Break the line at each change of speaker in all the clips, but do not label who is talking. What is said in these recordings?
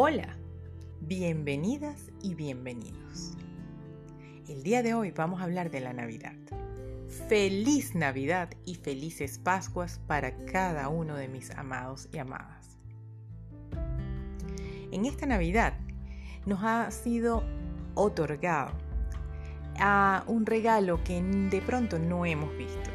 Hola, bienvenidas y bienvenidos. El día de hoy vamos a hablar de la Navidad. Feliz Navidad y felices Pascuas para cada uno de mis amados y amadas. En esta Navidad nos ha sido otorgado a un regalo que de pronto no hemos visto.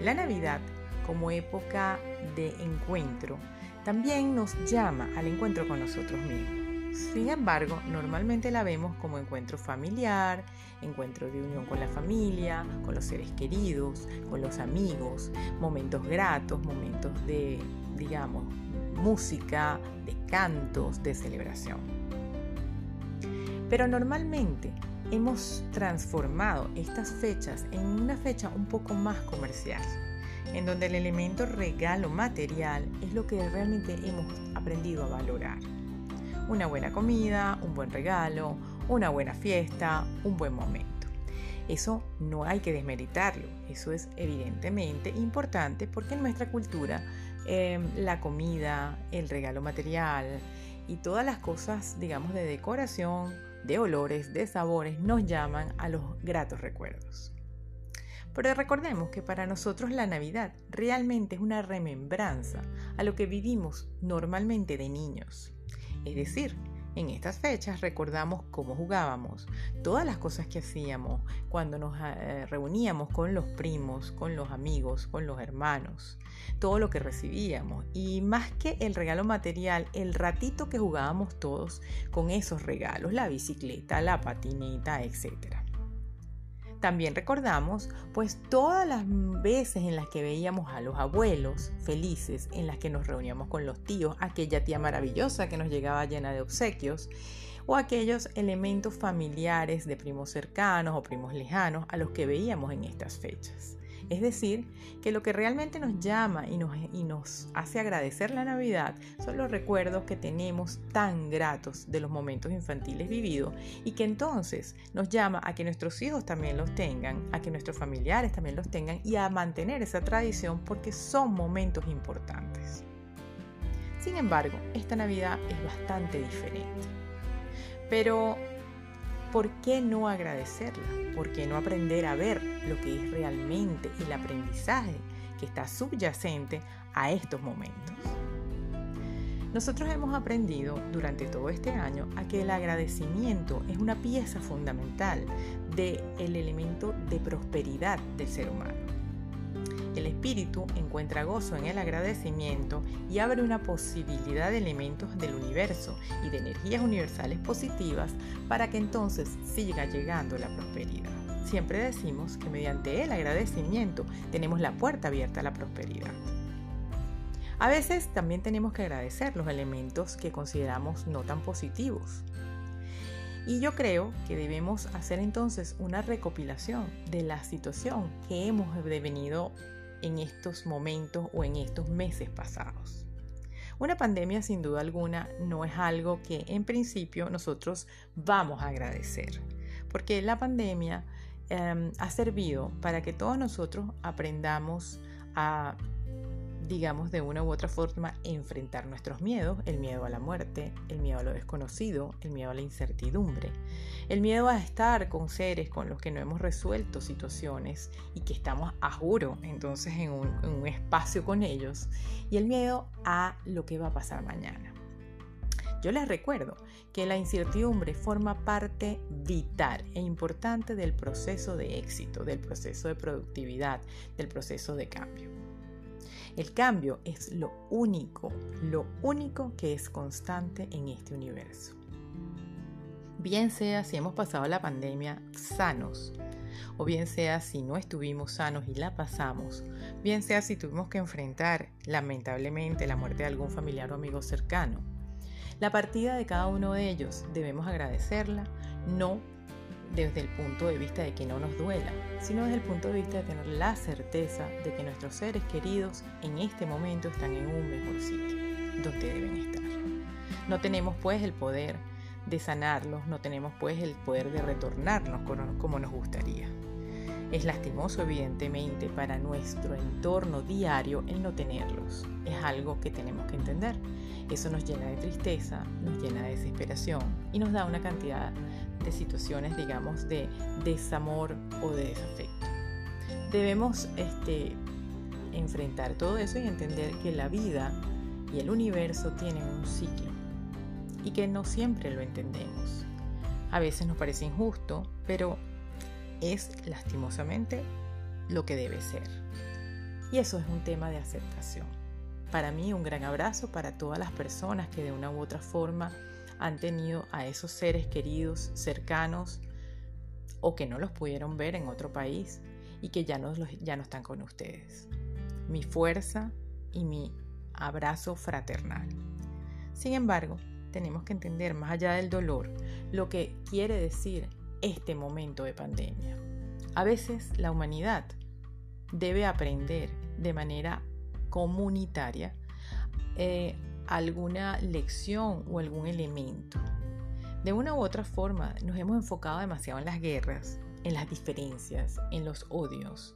La Navidad como época de encuentro también nos llama al encuentro con nosotros mismos. Sin embargo, normalmente la vemos como encuentro familiar, encuentro de unión con la familia, con los seres queridos, con los amigos, momentos gratos, momentos de, digamos, música, de cantos, de celebración. Pero normalmente hemos transformado estas fechas en una fecha un poco más comercial en donde el elemento regalo material es lo que realmente hemos aprendido a valorar. Una buena comida, un buen regalo, una buena fiesta, un buen momento. Eso no hay que desmeritarlo, eso es evidentemente importante porque en nuestra cultura em, la comida, el regalo material y todas las cosas, digamos, de decoración, de olores, de sabores, nos llaman a los gratos recuerdos. Pero recordemos que para nosotros la Navidad realmente es una remembranza a lo que vivimos normalmente de niños. Es decir, en estas fechas recordamos cómo jugábamos, todas las cosas que hacíamos cuando nos eh, reuníamos con los primos, con los amigos, con los hermanos, todo lo que recibíamos y más que el regalo material, el ratito que jugábamos todos con esos regalos, la bicicleta, la patineta, etc. También recordamos pues todas las veces en las que veíamos a los abuelos felices, en las que nos reuníamos con los tíos, aquella tía maravillosa que nos llegaba llena de obsequios, o aquellos elementos familiares de primos cercanos o primos lejanos a los que veíamos en estas fechas. Es decir, que lo que realmente nos llama y nos, hace agradecer la Navidad son los recuerdos que tenemos tan gratos de los momentos infantiles vividos y que entonces nos llama a que nuestros hijos también los tengan, a que nuestros familiares también los tengan y a mantener esa tradición porque son momentos importantes. Sin embargo, esta Navidad es bastante diferente. Pero ¿por qué no agradecerla? ¿Por qué no aprender a ver lo que es realmente el aprendizaje que está subyacente a estos momentos? Nosotros hemos aprendido durante todo este año a que el agradecimiento es una pieza fundamental del elemento de prosperidad del ser humano. El espíritu encuentra gozo en el agradecimiento y abre una posibilidad de elementos del universo y de energías universales positivas para que entonces siga llegando la prosperidad. Siempre decimos que mediante el agradecimiento tenemos la puerta abierta a la prosperidad. A veces también tenemos que agradecer los elementos que consideramos no tan positivos. Y yo creo que debemos hacer entonces una recopilación de la situación que hemos venido en estos momentos o en estos meses pasados. Una pandemia sin duda alguna no es algo que en principio nosotros vamos a agradecer, porque la pandemia em, ha servido para que todos nosotros aprendamos a digamos, de una u otra forma, enfrentar nuestros miedos, el miedo a la muerte, el miedo a lo desconocido, el miedo a la incertidumbre, el miedo a estar con seres con los que no hemos resuelto situaciones y que estamos a juro entonces en un, en un espacio con ellos, y el miedo a lo que va a pasar mañana. Yo les recuerdo que la incertidumbre forma parte vital e importante del proceso de éxito, del proceso de productividad, del proceso de cambio. El cambio es lo único, lo único que es constante en este universo. Bien sea si hemos pasado la pandemia sanos, o bien sea si no estuvimos sanos y la pasamos, bien sea si tuvimos que enfrentar lamentablemente la muerte de algún familiar o amigo cercano. La partida de cada uno de ellos debemos agradecerla, no desde el punto de vista de que no nos duela, sino desde el punto de vista de tener la certeza de que nuestros seres queridos en este momento están en un mejor sitio, donde deben estar. No tenemos pues el poder de sanarlos, no tenemos pues el poder de retornarnos como nos gustaría. Es lastimoso, evidentemente, para nuestro entorno diario el no tenerlos. Es algo que tenemos que entender. Eso nos llena de tristeza, nos llena de desesperación y nos da una cantidad de situaciones, digamos, de desamor o de desafecto. Debemos este, enfrentar todo eso y entender que la vida y el universo tienen un ciclo y que no siempre lo entendemos. A veces nos parece injusto, pero es lastimosamente lo que debe ser. Y eso es un tema de aceptación. Para mí un gran abrazo para todas las personas que de una u otra forma han tenido a esos seres queridos cercanos o que no los pudieron ver en otro país y que ya no, ya no están con ustedes. Mi fuerza y mi abrazo fraternal. Sin embargo, tenemos que entender más allá del dolor lo que quiere decir este momento de pandemia. A veces la humanidad debe aprender de manera comunitaria eh, alguna lección o algún elemento. De una u otra forma nos hemos enfocado demasiado en las guerras, en las diferencias, en los odios,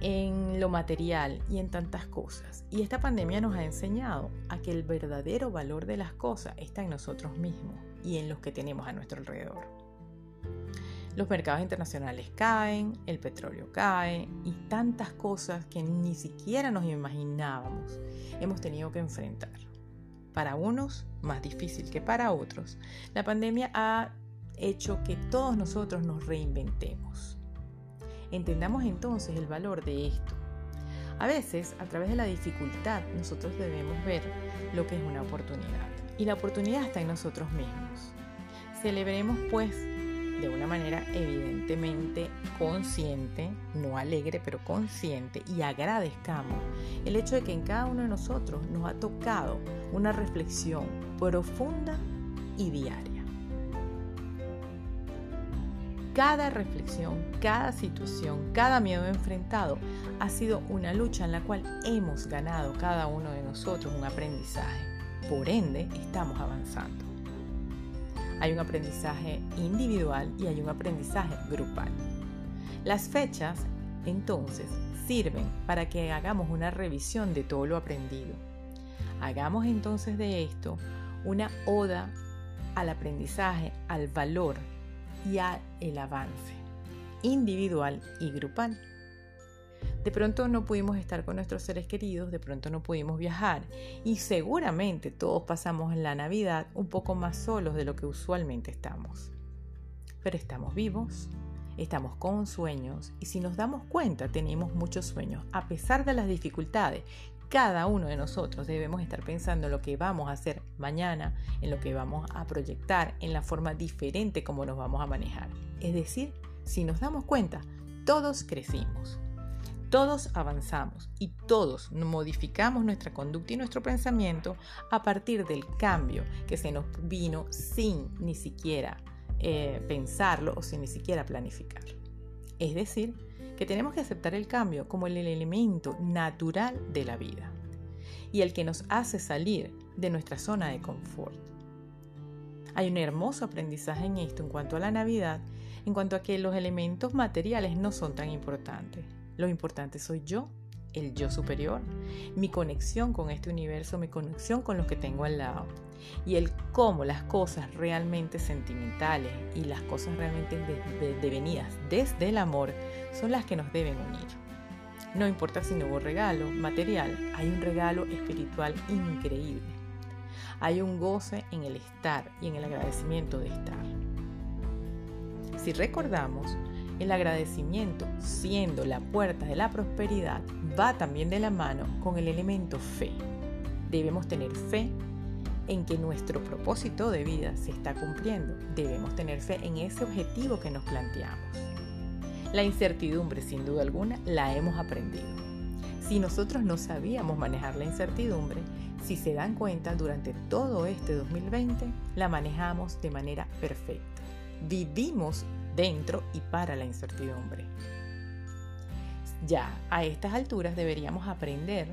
en lo material y en tantas cosas. Y esta pandemia nos ha enseñado a que el verdadero valor de las cosas está en nosotros mismos y en los que tenemos a nuestro alrededor. Los mercados internacionales caen, el petróleo cae y tantas cosas que ni siquiera nos imaginábamos hemos tenido que enfrentar. Para unos más difícil que para otros, la pandemia ha hecho que todos nosotros nos reinventemos. Entendamos entonces el valor de esto. A veces, a través de la dificultad, nosotros debemos ver lo que es una oportunidad. Y la oportunidad está en nosotros mismos. Celebremos pues de una manera evidentemente consciente, no alegre, pero consciente, y agradezcamos el hecho de que en cada uno de nosotros nos ha tocado una reflexión profunda y diaria. Cada reflexión, cada situación, cada miedo enfrentado ha sido una lucha en la cual hemos ganado cada uno de nosotros un aprendizaje. Por ende, estamos avanzando. Hay un aprendizaje individual y hay un aprendizaje grupal. Las fechas, entonces, sirven para que hagamos una revisión de todo lo aprendido. Hagamos entonces de esto una oda al aprendizaje, al valor y al avance individual y grupal. De pronto no pudimos estar con nuestros seres queridos, de pronto no pudimos viajar y seguramente todos pasamos la Navidad un poco más solos de lo que usualmente estamos. Pero estamos vivos, estamos con sueños y si nos damos cuenta tenemos muchos sueños. A pesar de las dificultades, cada uno de nosotros debemos estar pensando en lo que vamos a hacer mañana, en lo que vamos a proyectar, en la forma diferente como nos vamos a manejar. Es decir, si nos damos cuenta, todos crecimos. Todos avanzamos y todos modificamos nuestra conducta y nuestro pensamiento a partir del cambio que se nos vino sin ni siquiera eh, pensarlo o sin ni siquiera planificarlo. Es decir, que tenemos que aceptar el cambio como el elemento natural de la vida y el que nos hace salir de nuestra zona de confort. Hay un hermoso aprendizaje en esto en cuanto a la Navidad, en cuanto a que los elementos materiales no son tan importantes. Lo importante soy yo, el yo superior, mi conexión con este universo, mi conexión con los que tengo al lado. Y el cómo las cosas realmente sentimentales y las cosas realmente devenidas desde el amor son las que nos deben unir. No importa si no hubo regalo material, hay un regalo espiritual increíble. Hay un goce en el estar y en el agradecimiento de estar. Si recordamos, el agradecimiento, siendo la puerta de la prosperidad, va también de la mano con el elemento fe. Debemos tener fe en que nuestro propósito de vida se está cumpliendo. Debemos tener fe en ese objetivo que nos planteamos. La incertidumbre, sin duda alguna, la hemos aprendido. Si nosotros no sabíamos manejar la incertidumbre, si se dan cuenta, durante todo este 2020 la manejamos de manera perfecta. Vivimos dentro y para la incertidumbre. Ya a estas alturas deberíamos aprender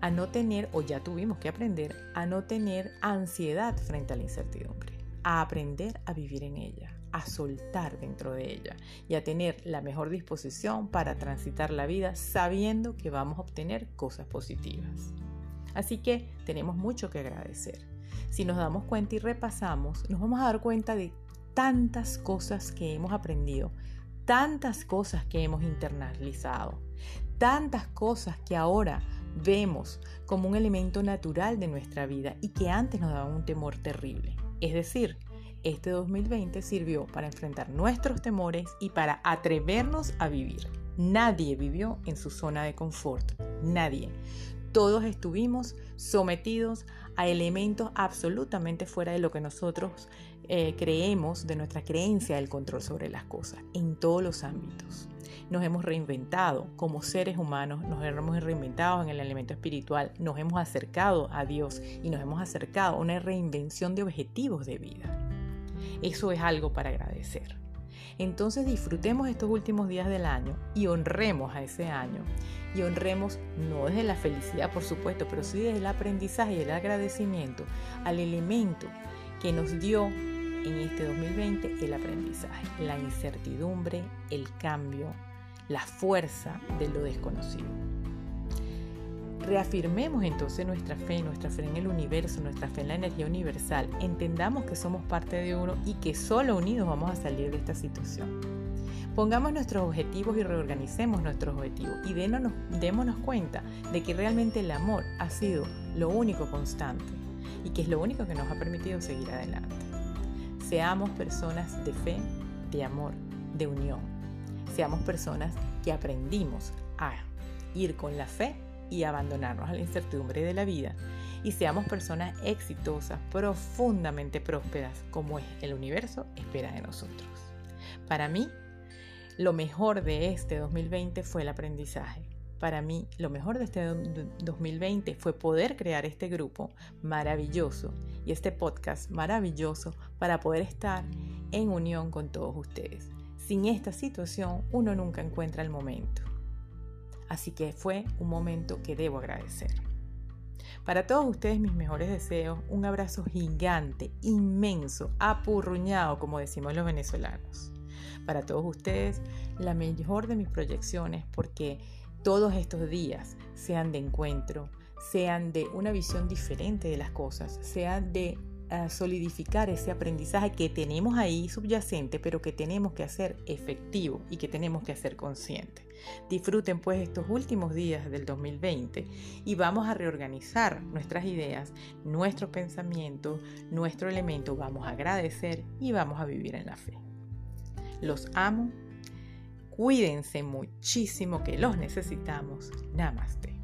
a no tener, o ya tuvimos que aprender, a no tener ansiedad frente a la incertidumbre, a aprender a vivir en ella, a soltar dentro de ella y a tener la mejor disposición para transitar la vida sabiendo que vamos a obtener cosas positivas. Así que tenemos mucho que agradecer. Si nos damos cuenta y repasamos, nos vamos a dar cuenta de tantas cosas que hemos aprendido, tantas cosas que hemos internalizado, tantas cosas que ahora vemos como un elemento natural de nuestra vida y que antes nos daban un temor terrible. Es decir, este 2020 sirvió para enfrentar nuestros temores y para atrevernos a vivir. Nadie vivió en su zona de confort, nadie. Todos estuvimos sometidos a elementos absolutamente fuera de lo que nosotros eh, creemos, de nuestra creencia del control sobre las cosas, en todos los ámbitos. Nos hemos reinventado como seres humanos, nos hemos reinventado en el elemento espiritual, nos hemos acercado a Dios y nos hemos acercado a una reinvención de objetivos de vida. Eso es algo para agradecer. Entonces disfrutemos estos últimos días del año y honremos a ese año. Y honremos no desde la felicidad, por supuesto, pero sí desde el aprendizaje y el agradecimiento al elemento que nos dio en este 2020 el aprendizaje, la incertidumbre, el cambio, la fuerza de lo desconocido. Reafirmemos entonces nuestra fe, nuestra fe en el universo, nuestra fe en la energía universal. Entendamos que somos parte de uno y que solo unidos vamos a salir de esta situación. Pongamos nuestros objetivos y reorganicemos nuestros objetivos y démonos, démonos cuenta de que realmente el amor ha sido lo único constante y que es lo único que nos ha permitido seguir adelante. Seamos personas de fe, de amor, de unión. Seamos personas que aprendimos a ir con la fe y abandonarnos a la incertidumbre de la vida y seamos personas exitosas, profundamente prósperas, como es el universo espera de nosotros. Para mí, lo mejor de este 2020 fue el aprendizaje. Para mí, lo mejor de este 2020 fue poder crear este grupo maravilloso y este podcast maravilloso para poder estar en unión con todos ustedes. Sin esta situación, uno nunca encuentra el momento. Así que fue un momento que debo agradecer. Para todos ustedes mis mejores deseos, un abrazo gigante, inmenso, apurruñado, como decimos los venezolanos. Para todos ustedes, la mejor de mis proyecciones porque todos estos días sean de encuentro, sean de una visión diferente de las cosas, sean de solidificar ese aprendizaje que tenemos ahí subyacente, pero que tenemos que hacer efectivo y que tenemos que hacer consciente. Disfruten pues estos últimos días del 2020 y vamos a reorganizar nuestras ideas, nuestros pensamientos, nuestro elemento, vamos a agradecer y vamos a vivir en la fe. Los amo, cuídense muchísimo que los necesitamos. Namaste.